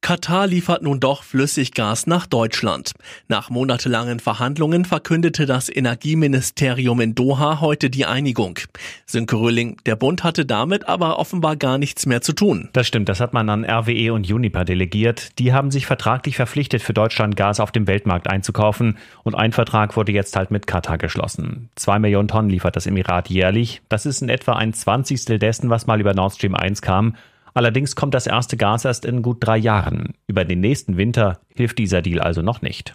Katar liefert nun doch Flüssiggas nach Deutschland. Nach monatelangen Verhandlungen verkündete das Energieministerium in Doha heute die Einigung. Sönke Röhling, der Bund hatte damit aber offenbar gar nichts mehr zu tun. Das stimmt, das hat man an RWE und Uniper delegiert. Die haben sich vertraglich verpflichtet, für Deutschland Gas auf dem Weltmarkt einzukaufen. Und ein Vertrag wurde jetzt halt mit Katar geschlossen. Zwei Millionen Tonnen liefert das Emirat jährlich. Das ist in etwa ein Zwanzigstel dessen, was mal über Nord Stream 1 kam. Allerdings kommt das erste Gas erst in gut drei Jahren. Über den nächsten Winter hilft dieser Deal also noch nicht.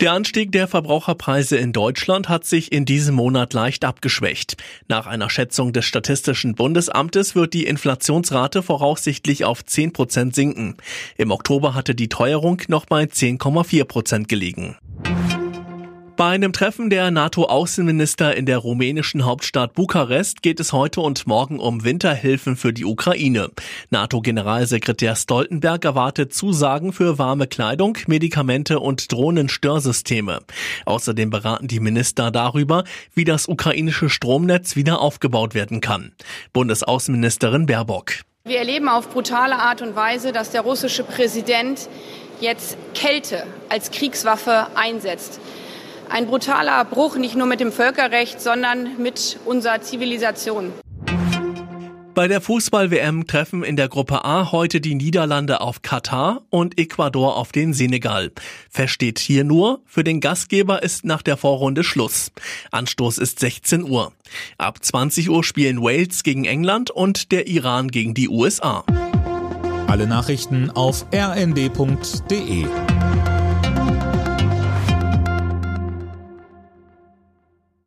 Der Anstieg der Verbraucherpreise in Deutschland hat sich in diesem Monat leicht abgeschwächt. Nach einer Schätzung des Statistischen Bundesamtes wird die Inflationsrate voraussichtlich auf 10 Prozent sinken. Im Oktober hatte die Teuerung noch bei 10,4 Prozent gelegen. Bei einem Treffen der NATO-Außenminister in der rumänischen Hauptstadt Bukarest geht es heute und morgen um Winterhilfen für die Ukraine. NATO-Generalsekretär Stoltenberg erwartet Zusagen für warme Kleidung, Medikamente und Drohnenstörsysteme. Außerdem beraten die Minister darüber, wie das ukrainische Stromnetz wieder aufgebaut werden kann. Bundesaußenministerin Baerbock. Wir erleben auf brutale Art und Weise, dass der russische Präsident jetzt Kälte als Kriegswaffe einsetzt. Ein brutaler Bruch nicht nur mit dem Völkerrecht, sondern mit unserer Zivilisation. Bei der Fußball-WM treffen in der Gruppe A heute die Niederlande auf Katar und Ecuador auf den Senegal. Fest hier nur, für den Gastgeber ist nach der Vorrunde Schluss. Anstoß ist 16 Uhr. Ab 20 Uhr spielen Wales gegen England und der Iran gegen die USA. Alle Nachrichten auf rnd.de